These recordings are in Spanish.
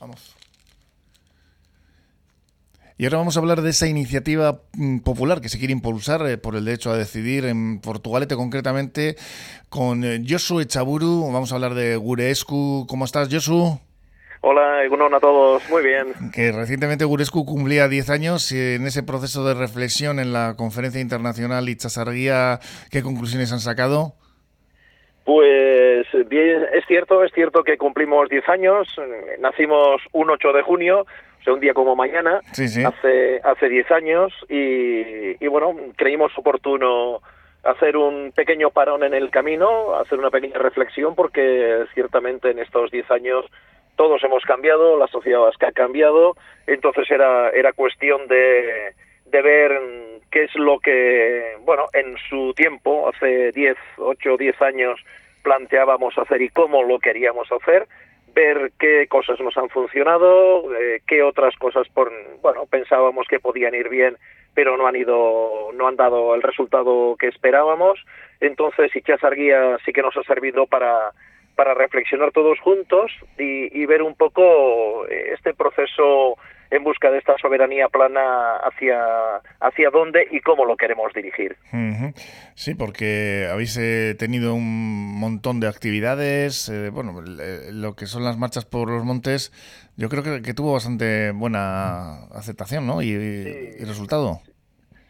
Vamos. Y ahora vamos a hablar de esa iniciativa mm, popular que se quiere impulsar eh, por el derecho a decidir en Portugalete concretamente con eh, Josu Echaburu. Vamos a hablar de Gurescu. ¿Cómo estás, Josu? Hola, Egunon a todos. Muy bien. Que recientemente Gurescu cumplía 10 años y en ese proceso de reflexión en la conferencia internacional Itzasarguía, ¿qué conclusiones han sacado? Pues bien, es cierto, es cierto que cumplimos 10 años. Nacimos un 8 de junio un día como mañana, hace hace 10 años, y, bueno, creímos oportuno hacer un pequeño parón en el camino, hacer una pequeña reflexión, porque ciertamente en estos 10 años todos hemos cambiado, la sociedad vasca ha cambiado, entonces era, era cuestión de, de ver qué es lo que, bueno, en su tiempo, hace 10, 8, 10 años, planteábamos hacer y cómo lo queríamos hacer, ver qué cosas nos han funcionado, eh, qué otras cosas por, bueno, pensábamos que podían ir bien, pero no han ido, no han dado el resultado que esperábamos. Entonces, Ichazar Guía sí que nos ha servido para para reflexionar todos juntos y, y ver un poco eh, este proceso en busca de esta soberanía plana hacia, hacia dónde y cómo lo queremos dirigir. Sí, porque habéis eh, tenido un montón de actividades, eh, bueno, lo que son las marchas por los montes, yo creo que, tuvo bastante buena aceptación, ¿no? Y, resultado.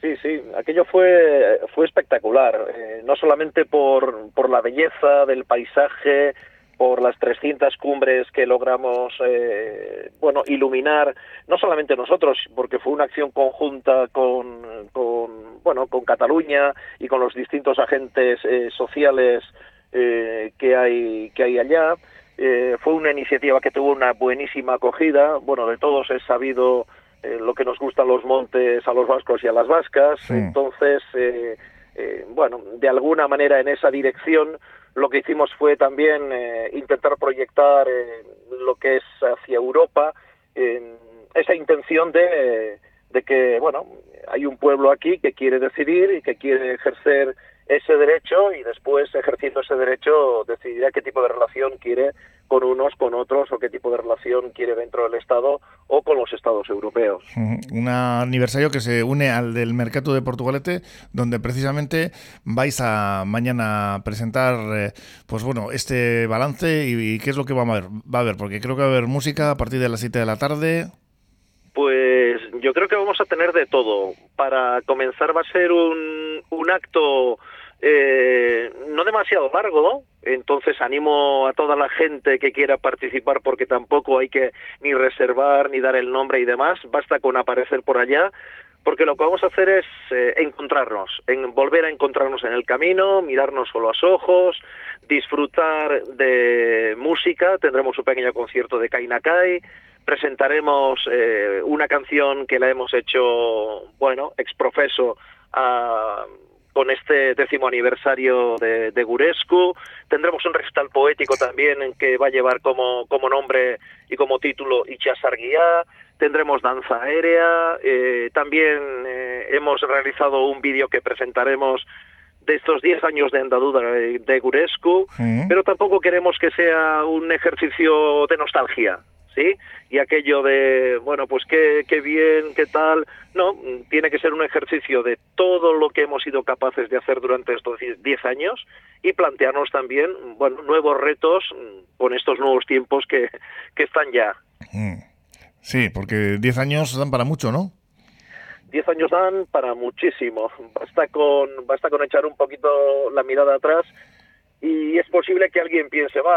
Sí, sí, aquello fue, fue espectacular, eh, no solamente por, por la belleza del paisaje, por las 300 cumbres que logramos eh, bueno iluminar no solamente nosotros porque fue una acción conjunta con, con bueno con Cataluña y con los distintos agentes eh, sociales eh, que hay que hay allá fue una iniciativa que tuvo una buenísima acogida. Bueno de todos es sabido lo que nos gustan los montes a los vascos y a las vascas. Entonces bueno de alguna manera en esa dirección lo que hicimos fue también eh, intentar proyectar eh, lo que es hacia Europa esa intención de, de que, bueno, hay un pueblo aquí que quiere decidir y que quiere ejercer ese derecho y después, ejerciendo ese derecho, decidirá qué tipo de relación quiere con unos, con otros, o qué tipo de relación quiere dentro del Estado o con los Estados europeos. Un aniversario que se une al del Mercado de Portugalete, donde precisamente vais a mañana presentar, eh, pues bueno, este balance y, qué es lo que va a haber, va a haber, porque creo que va a haber música a partir de las 7 de la tarde. Pues yo creo que vamos a tener de todo. Para comenzar va a ser un, un acto eh, no demasiado largo, entonces animo a toda la gente que quiera participar porque tampoco hay que ni reservar ni dar el nombre y demás, basta con aparecer por allá, porque lo que vamos a hacer es eh, encontrarnos, en, volver a encontrarnos en el camino, mirarnos con los ojos, disfrutar de música, tendremos un pequeño concierto de Kainakai, presentaremos eh, una canción que la hemos hecho, bueno, exprofeso a con este décimo aniversario de, de, Gurescu. Tendremos un recital poético también en que va a llevar como, como nombre y como título Ichasarguía. Tendremos danza aérea. Eh, también eh, hemos realizado un vídeo que presentaremos de estos 10 años de andadura de, Gurescu, pero tampoco queremos que sea un ejercicio de nostalgia. ¿Sí? Y aquello de, bueno, pues qué, qué bien, qué tal, no, tiene que ser un ejercicio de todo lo que hemos sido capaces de hacer durante estos 10 años y plantearnos también, bueno, nuevos retos con estos nuevos tiempos que, que están ya. Mm. Sí, porque 10 años dan para mucho, ¿no? 10 años dan para muchísimo. Basta con, basta con echar un poquito la mirada atrás y es posible que alguien piense, va,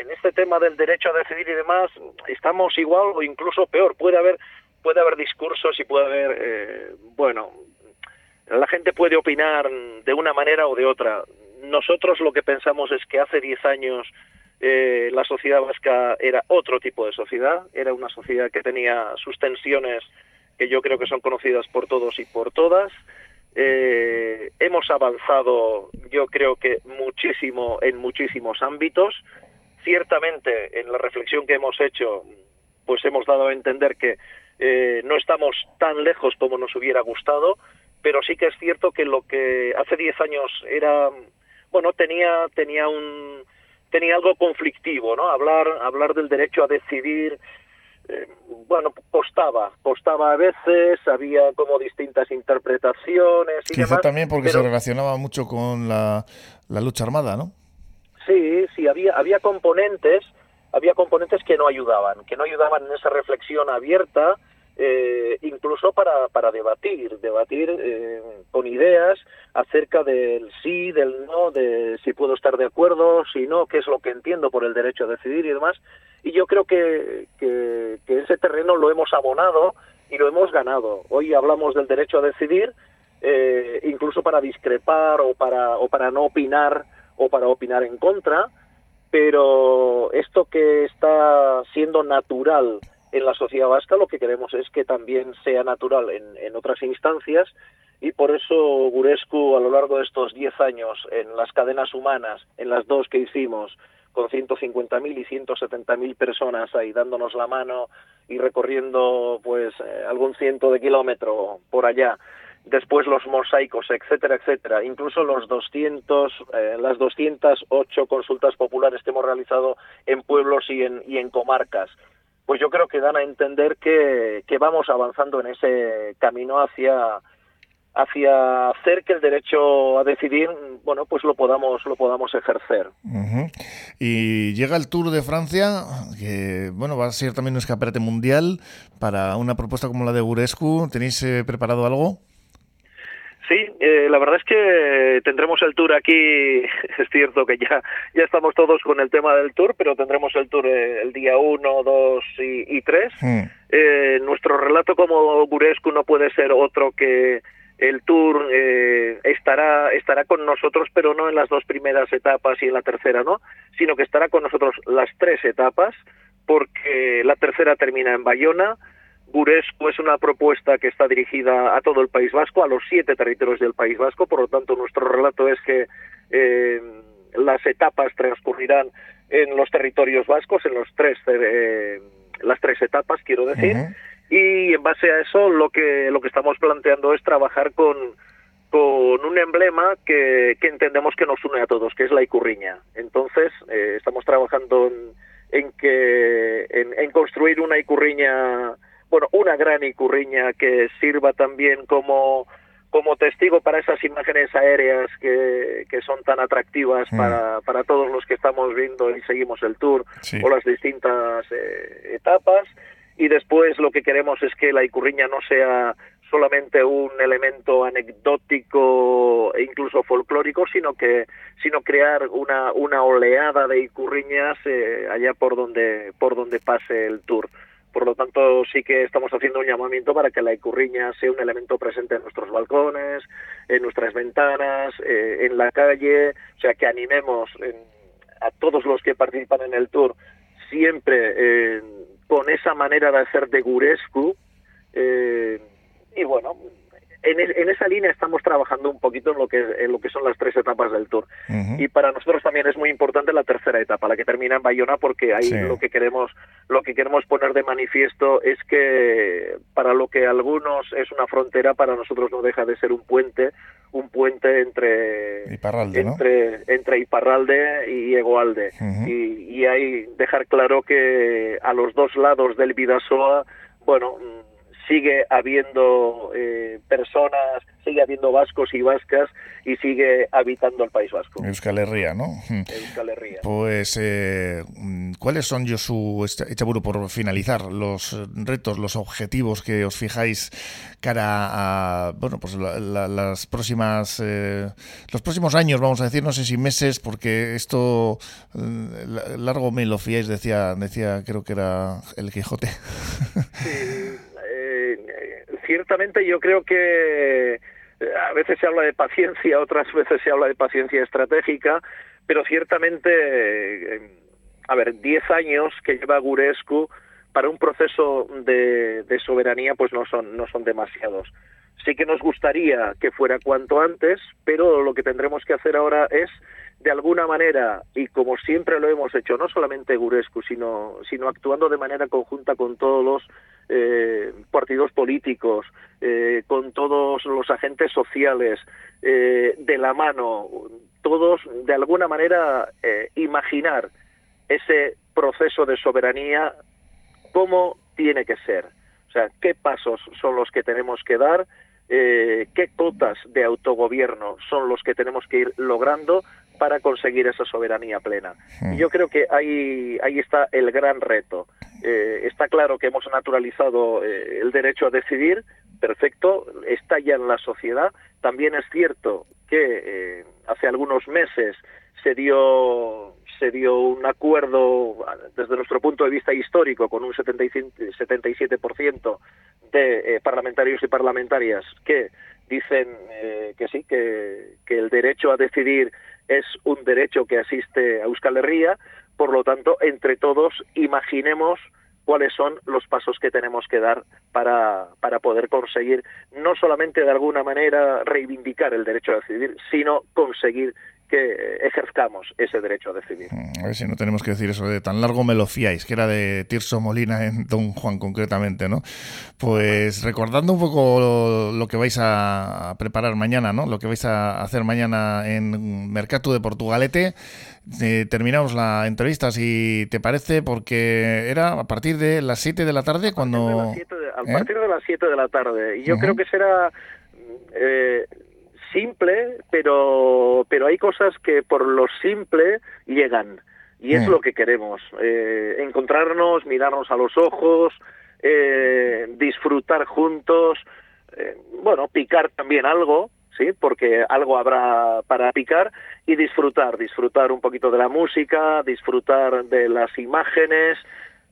en este tema del derecho a decidir y demás, estamos igual o incluso peor. Puede haber, puede haber discursos y puede haber, eh, bueno, la gente puede opinar de una manera o de otra. Nosotros lo que pensamos es que hace 10 años eh, la sociedad vasca era otro tipo de sociedad, era una sociedad que tenía sus tensiones que yo creo que son conocidas por todos y por todas, eh, hemos avanzado, yo creo que muchísimo en muchísimos ámbitos. Ciertamente, en la reflexión que hemos hecho, pues hemos dado a entender que eh, no estamos tan lejos como nos hubiera gustado, pero sí que es cierto que lo que hace 10 años era, bueno, tenía, tenía un, tenía algo conflictivo, ¿no? Hablar, hablar del derecho a decidir eh, bueno, costaba, costaba a veces, había como distintas interpretaciones y Quizá también porque se relacionaba mucho con la, la, lucha armada, ¿no? Sí, sí, había, había componentes, había componentes que no ayudaban, que no ayudaban en esa reflexión abierta, eh, incluso para, para debatir, debatir eh, con ideas acerca del sí, del no, de si puedo estar de acuerdo, si no, qué es lo que entiendo por el derecho a decidir y demás. Y yo creo que, que, ese terreno lo hemos abonado y lo hemos ganado. Hoy hablamos del derecho a decidir, eh, incluso para discrepar o para, o para no opinar o para opinar en contra, pero esto que está siendo natural en la sociedad vasca lo que queremos es que también sea natural en, en otras instancias y por eso Gurescu a lo largo de estos 10 años en las cadenas humanas, en las dos que hicimos, con 150.000 y 170.000 personas ahí dándonos la mano y recorriendo pues eh, algún ciento de kilómetro por allá, después los mosaicos, etcétera, etcétera, incluso los 200, eh, las 208 consultas populares que hemos realizado en pueblos y en, y en comarcas pues yo creo que dan a entender que, vamos avanzando en ese camino hacia hacia hacer que el derecho a decidir bueno pues lo podamos lo podamos ejercer. Y llega el Tour de Francia que bueno va a ser también un escaparate mundial para una propuesta como la de Gurescu tenéis eh, preparado algo Sí, eh, la verdad es que tendremos el tour aquí, es cierto que ya, ya estamos todos con el tema del tour, pero tendremos el tour eh, el día 1, 2 y 3. Hmm. Eh, nuestro relato como Gurescu no puede ser otro que el tour estará, estará con nosotros, pero no en las dos primeras etapas y en la tercera, ¿no? Sino que estará con nosotros las tres etapas, porque la tercera termina en Bayona, Gurescu es una propuesta que está dirigida a todo el País Vasco, a los siete territorios del País Vasco, por lo tanto nuestro relato es que eh, las etapas transcurrirán en los territorios vascos, en los tres, eh, las tres etapas, quiero decir, y en base a eso lo que lo que estamos planteando es trabajar con con un emblema que, que entendemos que nos une a todos, que es la icurriña. Entonces, eh, estamos trabajando en, en que en, en construir una icurriña bueno, una gran icurriña que sirva también como como testigo para esas imágenes aéreas que, que son tan atractivas mm. para, para todos los que estamos viendo y seguimos el tour o las distintas eh, etapas. Y después lo que queremos es que la icurriña no sea solamente un elemento anecdótico e incluso folclórico, sino que sino crear una, una oleada de icurriñas eh, allá por donde por donde pase el tour. Por lo tanto, sí que estamos haciendo un llamamiento para que la icurriña sea un elemento presente en nuestros balcones, en nuestras ventanas, eh, en la calle, o sea, que animemos a todos los que participan en el tour siempre eh, con esa manera de hacer de gurescu. Eh, y bueno, en, esa línea estamos trabajando un poquito en lo que en lo que son las tres etapas del tour. Y para nosotros también es muy importante la tercera etapa la que termina en Bayona porque ahí lo que queremos lo que queremos poner de manifiesto es que para lo que algunos es una frontera para nosotros no deja de ser un puente un puente entre Iparralde, entre entre Iparralde y Egoalde. Y, y ahí dejar claro que a los dos lados del Vidasoa bueno sigue habiendo eh, personas, sigue habiendo vascos y vascas y sigue habitando el País Vasco. Euskal Herria, ¿no? Euskal Herria. Pues, eh, ¿cuáles son, Josu Echaburu, por finalizar, los retos, los objetivos que os fijáis cara a, bueno, pues las próximas, eh, los próximos años, vamos a decir, no sé si meses, porque esto largo me lo fiáis, decía, decía, creo que era el Quijote. Sí ciertamente yo creo que eh, a veces se habla de paciencia, otras veces se habla de paciencia estratégica, pero ciertamente, eh, a ver, 10 años que lleva Gurescu para un proceso de, de, soberanía pues no son, no son demasiados. Sí que nos gustaría que fuera cuanto antes, pero lo que tendremos que hacer ahora es de alguna manera, y como siempre lo hemos hecho, no solamente Gurescu, sino, sino actuando de manera conjunta con todos los eh, partidos políticos, eh, con todos los agentes sociales, eh, de la mano, todos de alguna manera imaginar ese proceso de soberanía como tiene que ser. O sea, qué pasos son los que tenemos que dar, eh, qué cotas de autogobierno son los que tenemos que ir logrando para conseguir esa soberanía plena. Y yo creo que ahí, ahí está el gran reto. Eh, está claro que hemos naturalizado eh, el derecho a decidir, perfecto, está ya en la sociedad. También es cierto que eh, hace algunos meses se dio se dio un acuerdo desde nuestro punto de vista histórico con un 77% de parlamentarios y parlamentarias que dicen que sí, que, que el derecho a decidir es un derecho que asiste a Euskal Herria, por lo tanto, entre todos imaginemos cuáles son los pasos que tenemos que dar para, para poder conseguir no solamente de alguna manera reivindicar el derecho a decidir, sino conseguir que ejerzcamos ese derecho a decidir. Mm, a ver si no tenemos que decir eso de tan largo me lo fiáis, que era de Tirso Molina en Don Juan concretamente, ¿no? Pues recordando un poco lo, que vais a preparar mañana, ¿no? Lo que vais a hacer mañana en Mercato de Portugalete, eh, terminamos la entrevista, si te parece, porque era a partir de las 7 de la tarde cuando... A partir de las 7 de, la tarde. Y yo creo que será... Eh, simple, pero, pero hay cosas que por lo simple llegan. Y es mm. lo que queremos, eh, encontrarnos, mirarnos a los ojos, eh, disfrutar juntos, eh, bueno, picar también algo, ¿sí? Porque algo habrá para picar y disfrutar, disfrutar un poquito de la música, disfrutar de las imágenes,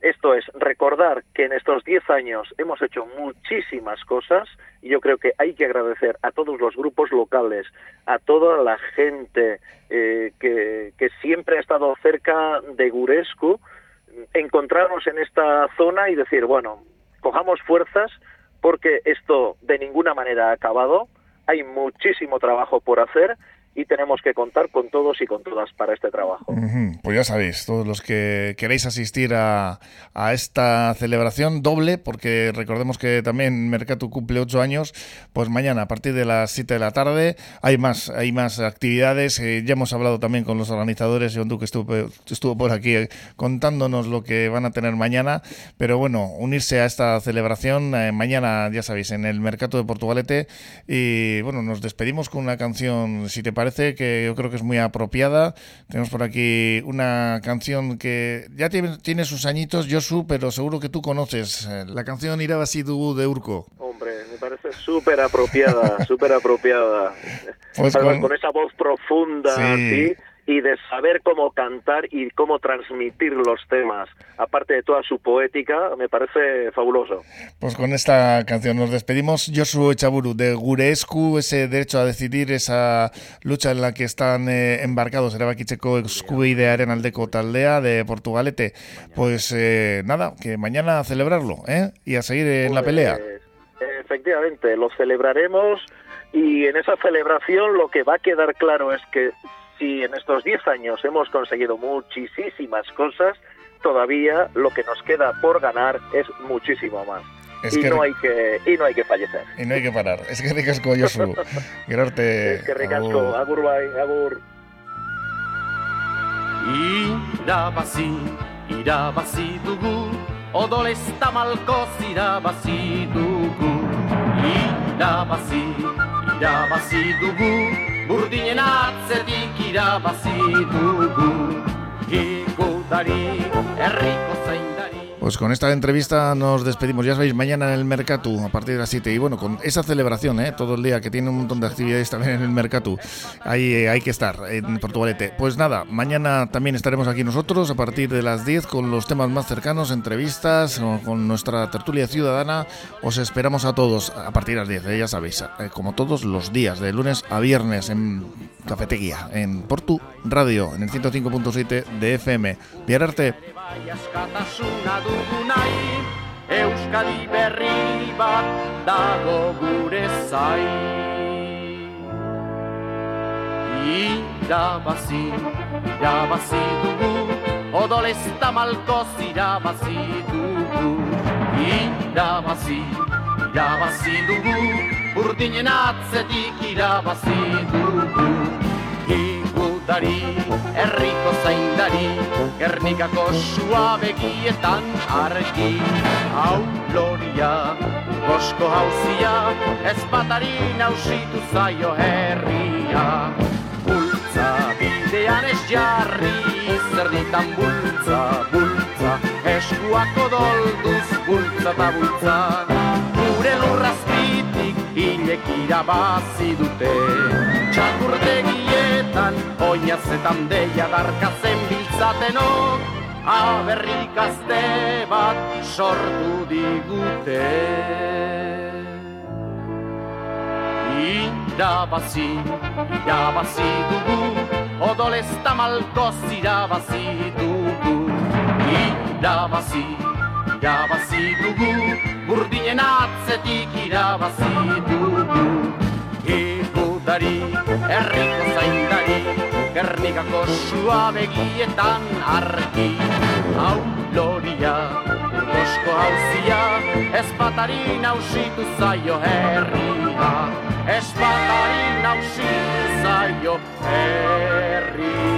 esto es, recordar que en estos 10 años hemos hecho muchísimas cosas y yo creo que hay que agradecer a todos los grupos locales, a toda la gente eh, que, que, siempre ha estado cerca de Gurescu, encontrarnos en esta zona y decir, bueno, cojamos fuerzas porque esto de ninguna manera ha acabado, hay muchísimo trabajo por hacer y tenemos que contar con todos y con todas para este trabajo. Pues ya sabéis, todos los que queréis asistir a, a, esta celebración doble, porque recordemos que también Mercatu cumple ocho años, pues mañana a partir de las 7 de la tarde hay más, hay más actividades. Eh, ya hemos hablado también con los organizadores, John Duque estuvo, estuvo por aquí eh, contándonos lo que van a tener mañana, pero bueno, unirse a esta celebración eh, mañana, ya sabéis, en el Mercado de Portugalete y bueno, nos despedimos con una canción, si te parece que yo creo que es muy apropiada. Tenemos por aquí una canción que ya tiene, tiene sus añitos, Josu, pero seguro que tú conoces. Eh, la canción Irabasidu de Urco. Hombre, me parece súper apropiada, súper apropiada. Pues con... con... esa voz profunda, sí. ¿sí? Y de saber cómo cantar y cómo transmitir los temas, aparte de toda su poética, me parece fabuloso. Pues con esta canción nos despedimos. Josu Echaburu, de Gurescu, ese derecho a decidir, esa lucha en la que están eh, embarcados erabakitzeko eskubidearen aldeko taldea de Portugalete. Pues eh, nada, que mañana a celebrarlo ¿eh? y a seguir en pues, la pelea. Efectivamente, lo celebraremos y en esa celebración lo que va a quedar claro es que si en estos 10 años hemos conseguido muchísimas cosas, todavía lo que nos queda por ganar es muchísimo más. Es y, que no hay que, y no hay que fallecer. Y no hay que parar. Es que ricasco, Josu. Gerarte. Es que ricasco. Agur bai, agur. Irabazi, irabazi dugu, odolez tamalkoz irabazi dugu. Irabazi, irabazi dugu, burdinen atzetik irabazi dugu. Ikutari erriko Pues con esta entrevista nos despedimos. Ya sabéis, mañana en el Mercatu, a partir de las 7. Y bueno, con esa celebración, ¿eh? todo el día, que tiene un montón de actividades también en el Mercatu. Ahí eh, hay que estar, en Portugalete. Pues nada, mañana también estaremos aquí nosotros a partir de las 10 con los temas más cercanos, entrevistas, con nuestra tertulia ciudadana. Os esperamos a todos a partir de las 10, ¿eh? ya sabéis, eh, como todos los días, de lunes a viernes en Cafetería, en Portu Radio, en el 105.7 de FM. Arte. dugu nahi Euskadi berri bat dago gure zai Irabazi, irabazi dugu Odolez tamalkoz irabazi dugu Irabazi, irabazi dugu Urdinen atzetik irabazi dugu Zaindari, herriko zaindari, Gernikako sua begietan argi. Hau loria, gosko hauzia, ez batari nausitu zaio herria. Bultza, bidean ez jarri, zer ditan bultza, bultza, eskuako dolduz, bultza eta bultza. Gure lurrazpitik, hilek irabazi dute, txakurtegietan, oinazetan deia darkazen biltzatenok, aberrik azte bat sortu digute. Irabazi, irabazi dugu, odolez tamalkoz irabazi dugu. Irabazi, irabazi dugu, burdinen atzetik irabazi dugu. Igudari, herriko zaindari, Gernikako sua begietan argi. Hau loria, Kosko hauzia, espatari nausitu zaio herria. Espatari nausitu zaio herria.